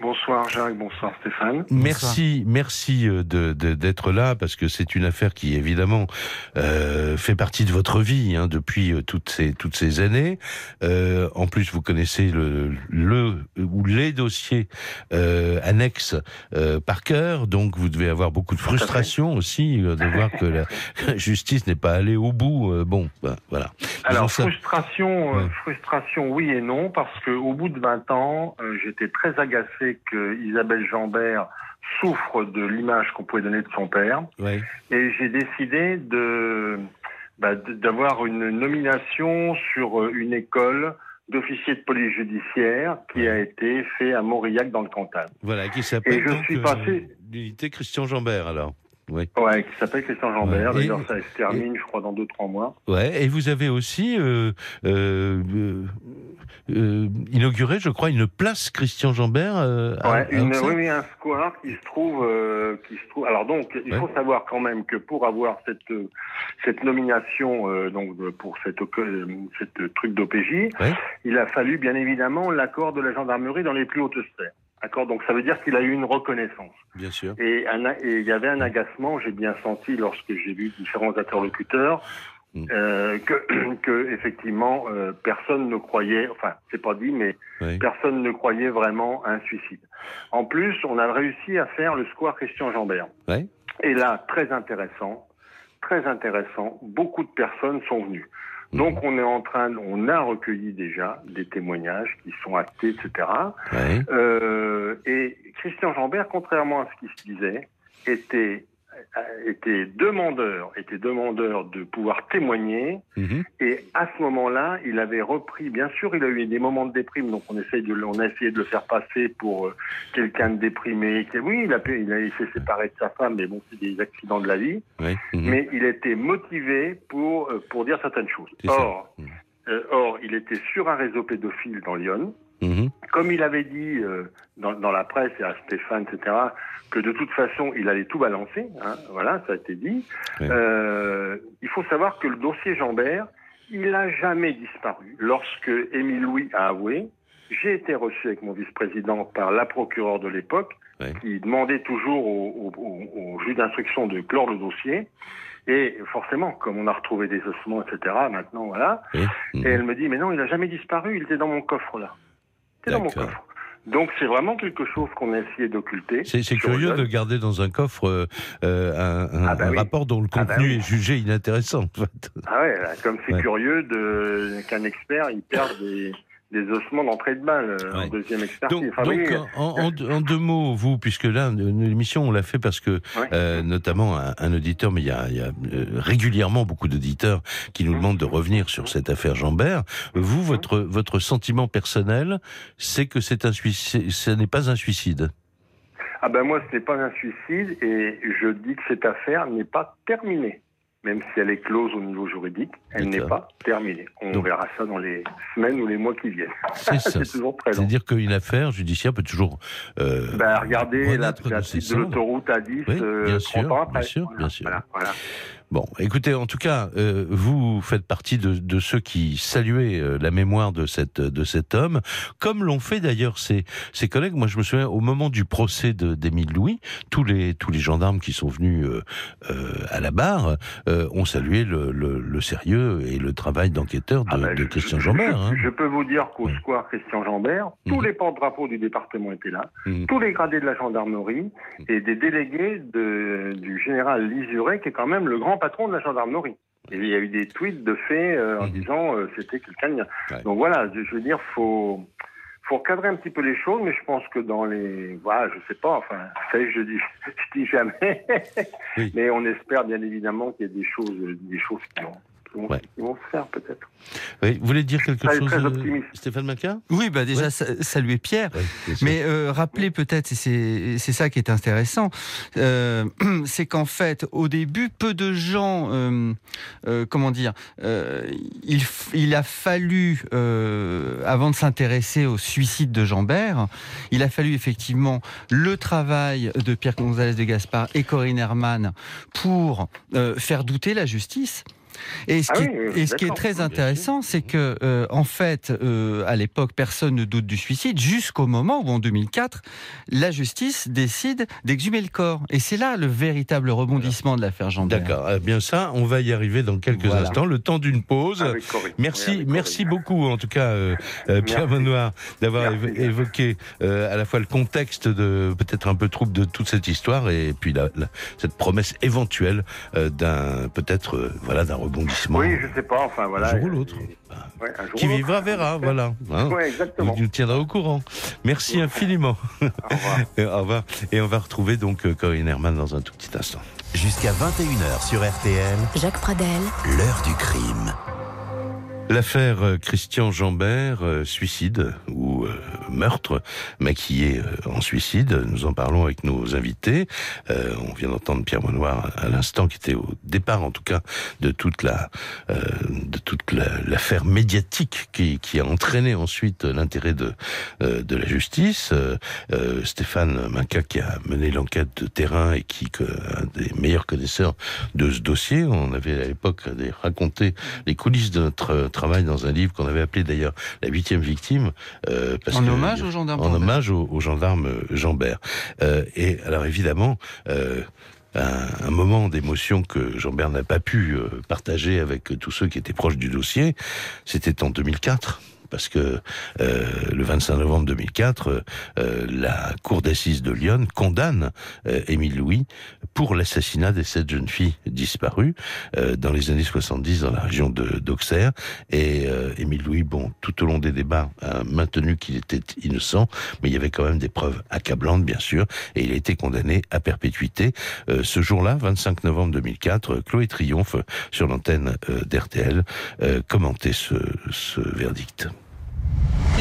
Bonsoir Jacques, bonsoir Stéphane. Merci, merci euh, de, d'être là parce que c'est une affaire qui évidemment euh, fait partie de votre vie hein, depuis euh, toutes ces toutes ces années. Euh, en plus, vous connaissez le, le ou les dossiers euh, annexes par cœur, donc vous devez avoir beaucoup de frustration aussi de voir que la justice n'est pas allée au bout. bon, ben, voilà. Alors frustration, frustration, oui et non, parce que au bout de 20 ans, j'étais très agacé que Isabelle Jambert souffre de l'image qu'on pouvait donner de son père. Et j'ai décidé bah, de d'avoir une nomination sur euh, une école d'officier de police judiciaire qui a été fait à Mauriac dans le Cantal. Voilà, qui s'appelle donc suis passé... Euh, l'unité Christian Jambert alors. Oui. Ouais, qui s'appelle Christian Jambert. D'ailleurs, ça se termine, je crois, dans deux trois mois. Ouais. Et vous avez aussi euh, euh, euh, inauguré, je crois, une place Christian Jambert. Ouais, une, oui, oui, un square qui se trouve, qui se trouve. Alors donc, il faut savoir quand même que pour avoir cette cette nomination, donc pour cette cette truc d'OPJ, il a fallu bien évidemment l'accord de la gendarmerie dans les plus hautes sphères. D'accord Donc ça veut dire qu'il a eu une reconnaissance. Bien sûr. Et il y avait un agacement, j'ai bien senti lorsque j'ai vu différents interlocuteurs, mm. euh, que, que, effectivement euh, personne ne croyait, enfin c'est pas dit, mais personne ne croyait vraiment à un suicide. En plus, on a réussi à faire le square Christian Jambert. Et là, très intéressant, très intéressant, beaucoup de personnes sont venues. Donc on est en train, on a recueilli déjà des témoignages qui sont actés, etc. Euh, et Christian Jambert, contrairement à ce qui se disait, était était demandeur, était demandeur de pouvoir témoigner. Mhm. Et à ce moment-là, il avait repris. Bien sûr, il a eu des moments de déprime, donc on essaye de, on a essayé de le faire passer pour euh, quelqu'un de déprimé. Oui, il a, il a s'est séparé de sa femme, mais bon, c'est des accidents de la vie. Mhm. Mais il était motivé pour euh, pour dire certaines choses. Or, mhm. euh, or, il était sur un réseau pédophile dans Lyon. Comme il avait dit dans, dans, la presse et à Stéphane, etc., que de toute façon, il allait tout balancer. Hein, voilà, ça a été dit. Euh, il faut savoir que le dossier Jambert, il n'a jamais disparu. Lorsque Émile Louis a avoué, j'ai été reçu avec mon vice-président par la procureure de l'époque, qui demandait toujours au, au, juge d'instruction de clore le dossier. Et forcément, comme on a retrouvé des ossements, etc., maintenant, voilà. Et elle me dit, mais non, il n'a jamais disparu, il était dans mon coffre, là. Il était dans mon coffre. Donc c'est vraiment quelque chose qu'on a essayé d'occulter. C'est curieux de garder dans un coffre euh, un, un, ah bah rapport dont le ah bah contenu est jugé inintéressant. Ah ouais, comme c'est curieux qu'un expert il perde des des ossements d'entrée de balle euh, en deuxième expertise. Donc, en, deux mots, vous, puisque là, l'émission, on l'a fait parce que, euh, notamment, un, auditeur, mais il y a, il y a euh, régulièrement beaucoup d'auditeurs qui nous demandent de revenir sur cette affaire Jambert. Vous, votre, votre sentiment personnel, c'est que c'est un suicide, ce n'est pas un suicide. Ah ben moi, ce n'est pas un suicide et je dis que cette affaire n'est pas terminée même si elle est close au niveau juridique, elle n'est pas terminée. On verra ça dans les semaines ou les mois qui viennent. C'est toujours présent. C'est-à-dire qu'une affaire judiciaire peut toujours. Euh, ben, regardez la, de, de l'autoroute à 10 oui, euh, bien, sûr, bien sûr, bien sûr, voilà, voilà. Bon, écoutez, en tout cas, euh, vous faites partie de, de, ceux qui saluaient euh, la mémoire de cette de cet homme, comme l'ont fait d'ailleurs ses, ses collègues. Moi, je me souviens au moment du procès d'Émile Louis, tous les tous les gendarmes qui sont venus euh, à la barre ont salué le, le, le, sérieux et le travail d'enquêteur de, ah ben, de, Christian Jambert. Hein. Je, peux vous dire qu'au square Christian Jambert, tous mhm. les porte-drapeaux du département étaient là, mhm. tous les gradés de la gendarmerie et des délégués de, du général Lisuré, qui est quand même le grand patron de la gendarmerie. Et il y a eu des tweets de fait euh, en mhm. disant euh, c'était quelqu'un. Donc voilà, je, veux dire, faut faut cadrer un petit peu les choses, mais je pense que dans les, voilà, je sais pas, enfin, ça je dis, je dis jamais, mais on espère bien évidemment qu'il y a des choses, des choses qui vont, ils vont se faire peut-être. Oui, vous voulez dire quelque chose, euh, Stéphane Maca Oui, bah déjà saluer Pierre, mais euh, rappeler peut-être, c'est c'est ça qui est intéressant, euh, c'est qu'en fait, au début, peu de gens, comment dire, il, il a fallu, avant de s'intéresser au suicide de Jambert, il a fallu effectivement le travail de Pierre González de Gaspard et Corinne Herman pour faire douter la justice. Et ce ah qui, est, ce qui est très intéressant, c'est que euh, en fait, euh, à l'époque, personne ne doute du suicide, jusqu'au moment où, en 2004, la justice décide d'exhumer le corps. Et c'est là le véritable rebondissement de l'affaire Jean D'accord. Eh bien ça, on va y arriver dans quelques instants. Le temps d'une pause. Merci, merci beaucoup, en tout cas, euh, Pierre Benoît, d'avoir évoqué à la fois le contexte de peut-être un peu trouble de toute cette histoire et puis la, cette promesse éventuelle d'un peut-être voilà d'un rebondissement. Oui, je sais pas, enfin voilà. Un jour ou l'autre. Qui vivra verra, voilà. Hein. exactement. Nous tiendra au courant. Merci infiniment. Au revoir. au revoir. Et on va retrouver donc euh, Corinne Herman dans un tout petit instant. Jusqu'à 21h sur RTL. Jacques Pradel. L'heure du crime. L'affaire euh, Christian Jambert, euh, suicide ou euh, meurtre maquillé en suicide, nous en parlons avec nos invités. on vient d'entendre Pierre Monoir à l'instant, qui était au départ en tout cas de toute la de toute l'affaire médiatique qui, qui, a entraîné ensuite l'intérêt de de la justice. Stéphane Minca qui a mené l'enquête de terrain et qui est un des meilleurs connaisseurs de ce dossier. On avait à l'époque raconté les coulisses de notre travail dans un livre qu'on avait appelé d'ailleurs La huitième victime. Euh, parce en hommage au gendarme En hommage au, gendarme Jambert. Euh, et alors évidemment... Euh, un, moment d'émotion que Jambert n'a pas pu euh, partager avec tous ceux qui étaient proches du dossier, c'était en 2004 parce que le 25 novembre 2004, la cour d'assises de Lyon condamne Émile Louis pour l'assassinat des sept jeunes filles disparues dans les années 70 dans la région de d'Auxerre. Et Émile Louis, bon, tout au long des débats, a maintenu qu'il était innocent, mais il y avait quand même des preuves accablantes, bien sûr, et il a été condamné à perpétuité. ce jour-là, 25 novembre 2004, Chloé Triomphe, sur l'antenne d'RTL, commentait ce, ce verdict.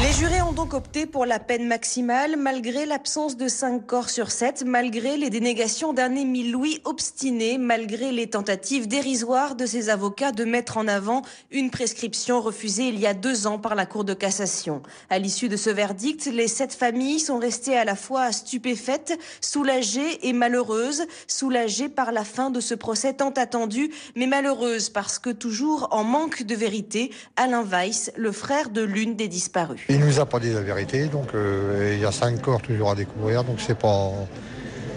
Les jurés ont donc opté pour la peine maximale malgré l'absence de 5 corps sur 7, malgré les dénégations d'un Émile Louis obstiné, malgré les tentatives dérisoires de ses avocats de mettre en avant une prescription refusée il y a deux ans par la Cour de cassation. À l'issue de ce verdict, les sept familles sont restées à la fois stupéfaites, soulagées et malheureuses, soulagées par la fin de ce procès tant attendu, mais malheureuses parce que toujours en manque de vérité, Alain Weiss, le frère de l'une des disparues. Il nous a pas dit la vérité, donc euh, il y a cinq corps toujours à découvrir, donc c'est pas.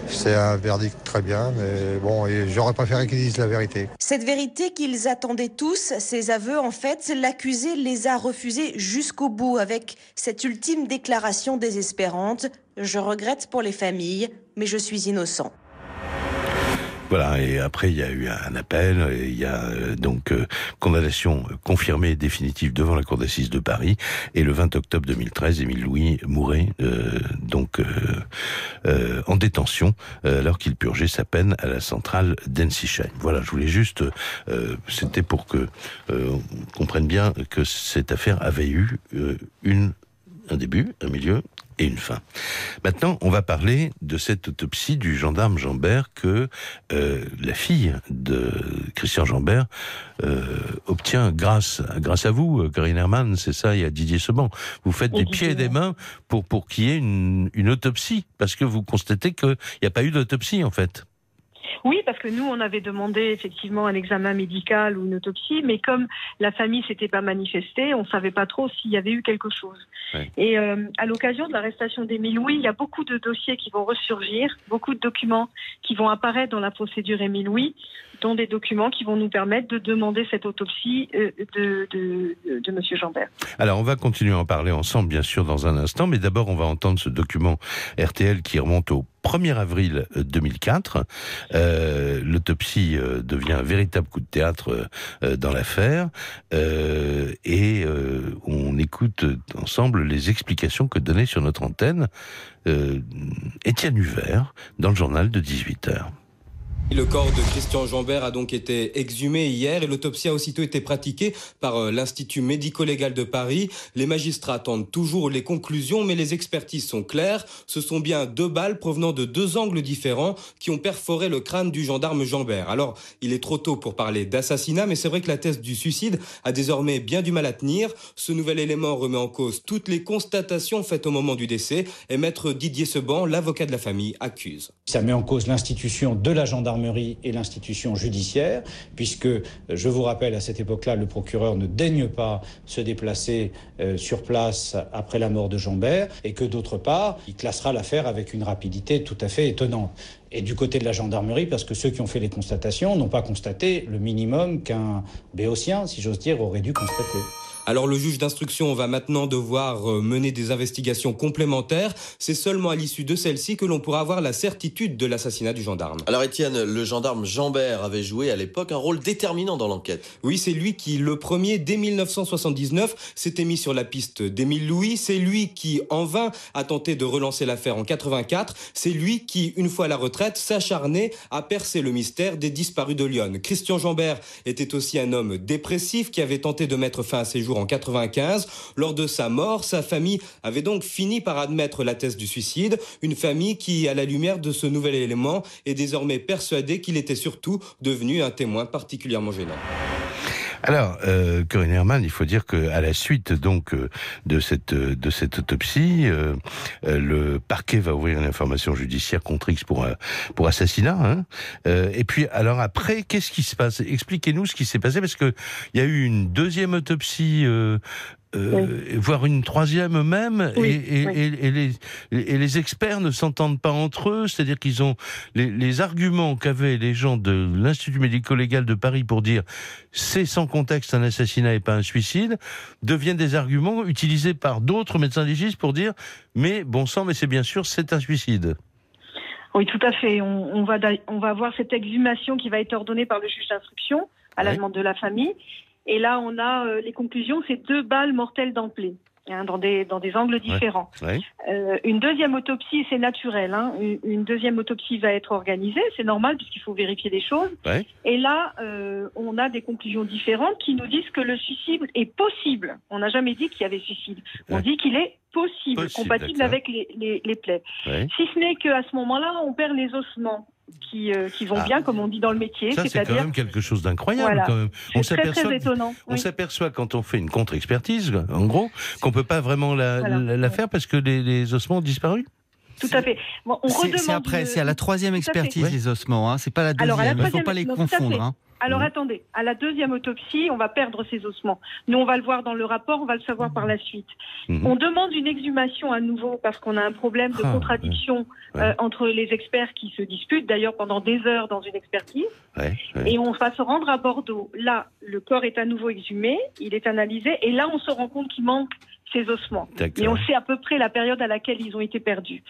C'est un verdict très bien, mais bon, j'aurais préféré qu'ils disent la vérité. Cette vérité qu'ils attendaient tous, ces aveux, en fait, l'accusé les a refusés jusqu'au bout avec cette ultime déclaration désespérante. Je regrette pour les familles, mais je suis innocent. Voilà, et après il y a eu un appel, et il y a euh, donc euh, condamnation confirmée et définitive devant la cour d'assises de Paris, et le 20 octobre 2013, Émile Louis mourait euh, donc en détention alors qu'il purgeait sa peine à la centrale d'Ensisheim. Voilà, je voulais juste, c'était pour que on comprenne bien que cette affaire avait eu une un début, un milieu et une fin. Maintenant, on va parler de cette autopsie du gendarme Jambert que euh, la fille de Christian Jambert euh, obtient grâce grâce à vous, Karine Hermann, c'est ça, il y a Didier Seban. Vous faites des pieds et des mains pour pour qu'il y ait une, une autopsie parce que vous constatez qu'il n'y a pas eu d'autopsie en fait. Oui, parce que nous, on avait demandé effectivement un examen médical ou une autopsie, mais comme la famille s'était pas manifestée, on savait pas trop s'il y avait eu quelque chose. Et euh, à l'occasion de l'arrestation d'Émile Louis, il y a beaucoup de dossiers qui vont ressurgir, beaucoup de documents qui vont apparaître dans la procédure Émile Louis, dont des documents qui vont nous permettre de demander cette autopsie euh, de, de, de, M. Jambert. Alors, on va continuer à en parler ensemble, bien sûr, dans un instant, mais d'abord, on va entendre ce document RTL qui remonte au 1er avril 2004. Euh, L'autopsie euh, devient un véritable coup de théâtre euh, dans l'affaire euh, et on écoute ensemble les explications que donnait sur notre antenne Étienne Huvert dans le journal de 18 heures. Le corps de Christian Jambert a donc été exhumé hier et l'autopsie a aussitôt été pratiquée par euh, l'Institut médico-légal de Paris. Les magistrats attendent toujours les conclusions, mais les expertises sont claires. Ce sont bien deux balles provenant de deux angles différents qui ont perforé le crâne du gendarme Jambert. Alors, il est trop tôt pour parler d'assassinat, mais c'est vrai que la thèse du suicide a désormais bien du mal à tenir. Ce nouvel élément remet en cause toutes les constatations faites au moment du décès et maître Didier Seban, l'avocat de la famille, accuse. Ça met en cause l'institution de la gendarmerie et l'institution judiciaire, puisque, je vous rappelle, à cette époque-là, le procureur ne daigne pas se déplacer euh, sur place après la mort de Jambert, et que d'autre part, il classera l'affaire avec une rapidité tout à fait étonnante. Et du côté de la gendarmerie, parce que ceux qui ont fait les constatations n'ont pas constaté le minimum qu'un béotien, si j'ose dire, aurait dû constater. Alors le juge d'instruction va maintenant devoir euh, mener des investigations complémentaires. C'est seulement à l'issue de celle-ci que l'on pourra avoir la certitude de l'assassinat du gendarme. Alors Étienne, le gendarme Jambert avait joué à l'époque un rôle déterminant dans l'enquête. Oui, c'est lui qui, le premier, dès 1979, s'était mis sur la piste d'Émile Louis. C'est lui qui, en vain, a tenté de relancer l'affaire en 84. C'est lui qui, une fois à la retraite, s'acharnait à percer le mystère des disparus de Lyon. Christian Jambert était aussi un homme dépressif qui avait tenté de mettre fin à ses jours en 95. Lors de sa mort, sa famille avait donc fini par admettre la thèse du suicide. Une famille qui, à la lumière de ce nouvel élément, est désormais persuadée qu'il était surtout devenu un témoin particulièrement gênant. Alors, euh, Corinne Herman, il faut dire que à la suite donc euh, de cette euh, de cette autopsie, euh, le parquet va ouvrir une information judiciaire contre X pour pour assassinat. Hein et puis, alors après, qu'est-ce qui se passe? Expliquez-nous ce qui s'est passé parce que il y a eu une deuxième autopsie euh, voire une troisième même, et, les, et, les, experts ne s'entendent pas entre eux, c'est-à-dire qu'ils ont les, arguments qu'avaient les gens de l'Institut médico-légal de Paris pour dire c'est sans contexte un assassinat et pas un suicide, deviennent des arguments utilisés par d'autres médecins légistes pour dire mais bon sang, mais c'est bien sûr c'est un suicide. Oui, tout à fait. On, va, on va avoir cette exhumation qui va être ordonnée par le juge d'instruction à la demande de la famille. Et là, on a euh, les conclusions, c'est deux balles mortelles d'emblée. Hein, dans, des, dans des angles différents. Euh, une deuxième autopsie, c'est naturel. Hein. Une, deuxième autopsie va être organisée, c'est normal puisqu'il faut vérifier des choses. Et là, euh, on a des conclusions différentes qui nous disent que le suicide est possible. On n'a jamais dit qu'il y avait suicide. On dit qu'il est possible, compatible avec les, les, les plaies. Si ce n'est qu'à ce moment-là, on perd les ossements qui, euh, qui vont ah. bien, comme on dit dans le métier. Ça, c'est quand même quelque chose d'incroyable. On s'aperçoit, on s'aperçoit quand on fait une contre-expertise, en gros, qu'on peut pas vraiment la, la, faire parce que les, les ossements ont disparu. Tout à fait. c'est après, c'est à la troisième expertise les ossements. Hein. C'est pas la deuxième. Il ne faut pas les confondre. Hein. Alors mhm. attendez, à la deuxième autopsie, on va perdre ces ossements. Nous, on va le voir dans le rapport, on va le savoir par la suite. Mhm. On demande une exhumation à nouveau parce qu'on a un problème de ah, contradiction euh, entre les experts qui se disputent, d'ailleurs pendant des heures dans une expertise. Et on va se rendre à Bordeaux. Là, le corps est à nouveau exhumé, il est analysé, et là, on se rend compte qu'il manque ces ossements. Et on sait à peu près la période à laquelle ils ont été perdus.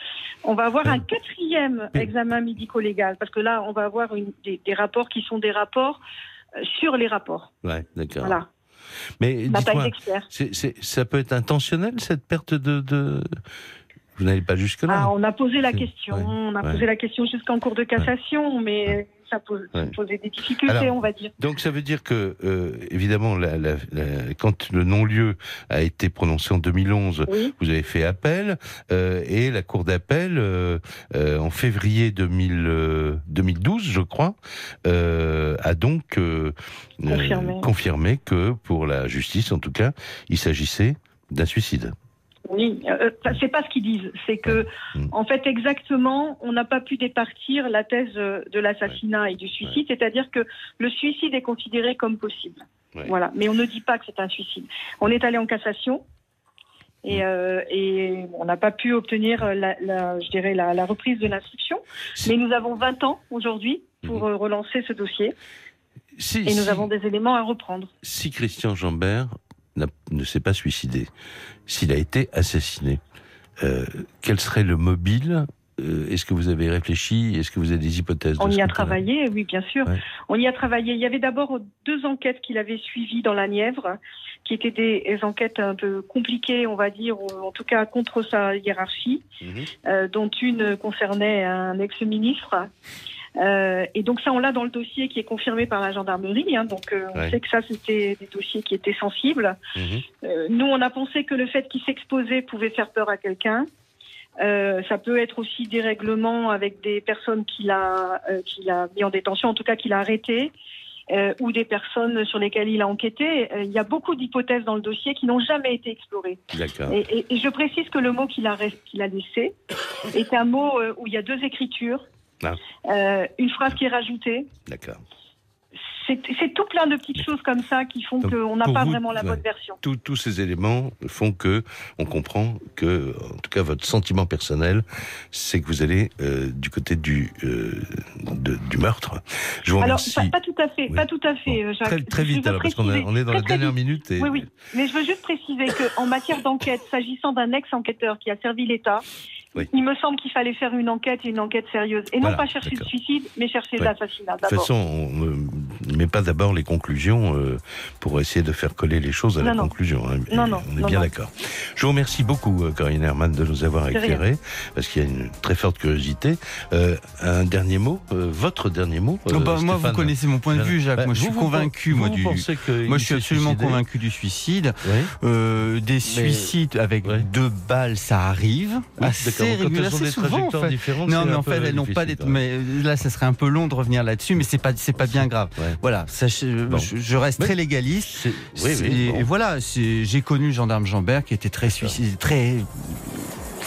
On va avoir un quatrième examen médico-légal, parce que là, on va avoir une, des, rapports qui sont des rapports euh, sur les rapports. Ouais, d'accord. Voilà. Mais ça peut être intentionnel cette perte de, de... Vous n'allez pas jusque-là. Ah, on a posé la question. on a posé la question jusqu'en cours de cassation, mais ça, pose, posait des difficultés, on va dire. Donc ça veut dire que, euh, évidemment, la, la, quand le non-lieu a été prononcé en 2011, vous avez fait appel, euh, et la Cour d'appel, euh, en février 2000, 2012, je crois, a donc confirmé. confirmé que, pour la justice en tout cas, il s'agissait d'un suicide. Oui, euh, c'est pas ce qu'ils disent. C'est que, mm. en fait, exactement, on n'a pas pu départir la thèse euh, de l'assassinat et du suicide, c'est-à-dire que le suicide est considéré comme possible. Voilà, mais on ne dit pas que c'est un suicide. On est allé en cassation. Et, mm. euh, et on n'a pas pu obtenir, la, la je dirais, la, la reprise de l'instruction. Mais nous avons 20 ans aujourd'hui pour mm-hmm. relancer ce dossier. et nous avons des éléments à reprendre. Si Christian Jambert ne s'est pas suicidé, s'il a été assassiné, euh, quel serait le mobile euh, Est-ce que vous avez réfléchi Est-ce que vous avez des hypothèses On y a travaillé, oui, bien sûr. On y a travaillé. Il y avait d'abord deux enquêtes qu'il avait suivies dans la Nièvre, qui étaient des enquêtes un peu compliquées, on va dire, ou en tout cas contre sa hiérarchie, mhm. euh, dont une concernait un ex-ministre. Euh, et donc ça, on l'a dans le dossier qui est confirmé par la gendarmerie. Hein, donc euh, on sait que ça, c'était des dossiers qui étaient sensibles. Mhm. Euh, nous, on a pensé que le fait qu'il s'exposait pouvait faire peur à quelqu'un. ça peut être aussi des règlements avec des personnes qu'il a, qu'il a mis en détention, en tout cas qu'il a arrêté. ou des personnes sur lesquelles il a enquêté. il y a beaucoup d'hypothèses dans le dossier qui n'ont jamais été explorées. Et, et, je précise que le mot qu'il a, qu'il a laissé est un mot où il y a deux écritures. Ah. Euh, une phrase qui est rajoutée. D'accord. C'est tout plein de petites choses comme ça qui font qu'on n'a pas vraiment la bonne version. Tous ces éléments font que on comprend que, en tout cas, votre sentiment personnel, c'est que vous allez euh, du côté du euh, du meurtre. Je vous alors, pas, pas, tout à fait, pas tout à fait. Jacques. Très, vite, alors, parce qu'on est dans la dernière minute. Oui, oui. Mais je veux juste préciser qu'en matière d'enquête, s'agissant d'un ex-enquêteur qui a servi l'État, il me semble qu'il fallait faire une enquête, une enquête sérieuse, et non pas chercher le suicide, mais chercher l'assassinat. De toute façon, on met pas d'abord les conclusions euh, pour essayer de faire coller les choses à la conclusion. Hein. Non, non, on est bien d'accord. Je vous remercie beaucoup, euh, Corinne Herman, de nous avoir éclairé, parce qu'il y a une très forte curiosité. Euh, un dernier mot, votre dernier mot. Bah, moi, vous connaissez mon point de vue, Jacques. Bah, moi, je suis convaincu. moi, du... moi, je suis absolument convaincu du suicide. des suicides avec deux balles, ça arrive. assez régulièrement. Assez souvent, en fait. Non, mais en fait, elles n'ont pas des. Mais là, ça serait un peu long de revenir là-dessus, mais c'est pas, c'est pas bien grave. Voilà, je, reste très légaliste. et, voilà, j'ai connu gendarme Jambert qui était très suicide, très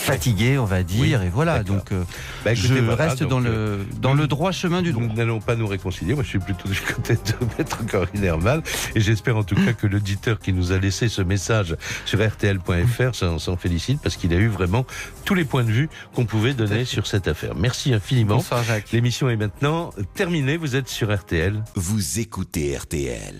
fatigué, on va dire, et voilà. Donc, euh, bah, je reste dans le euh, dans le droit chemin du droit. Nous n'allons pas nous réconcilier. Moi, je suis plutôt du côté de Maître Corinne Herman, et j'espère en tout cas que l'auditeur qui nous a laissé ce message sur RTL.fr s'en félicite parce qu'il a eu vraiment tous les points de vue qu'on pouvait donner sur cette affaire. Merci infiniment. Bonsoir Jacques. L'émission est maintenant terminée. Vous êtes sur RTL. Vous écoutez RTL.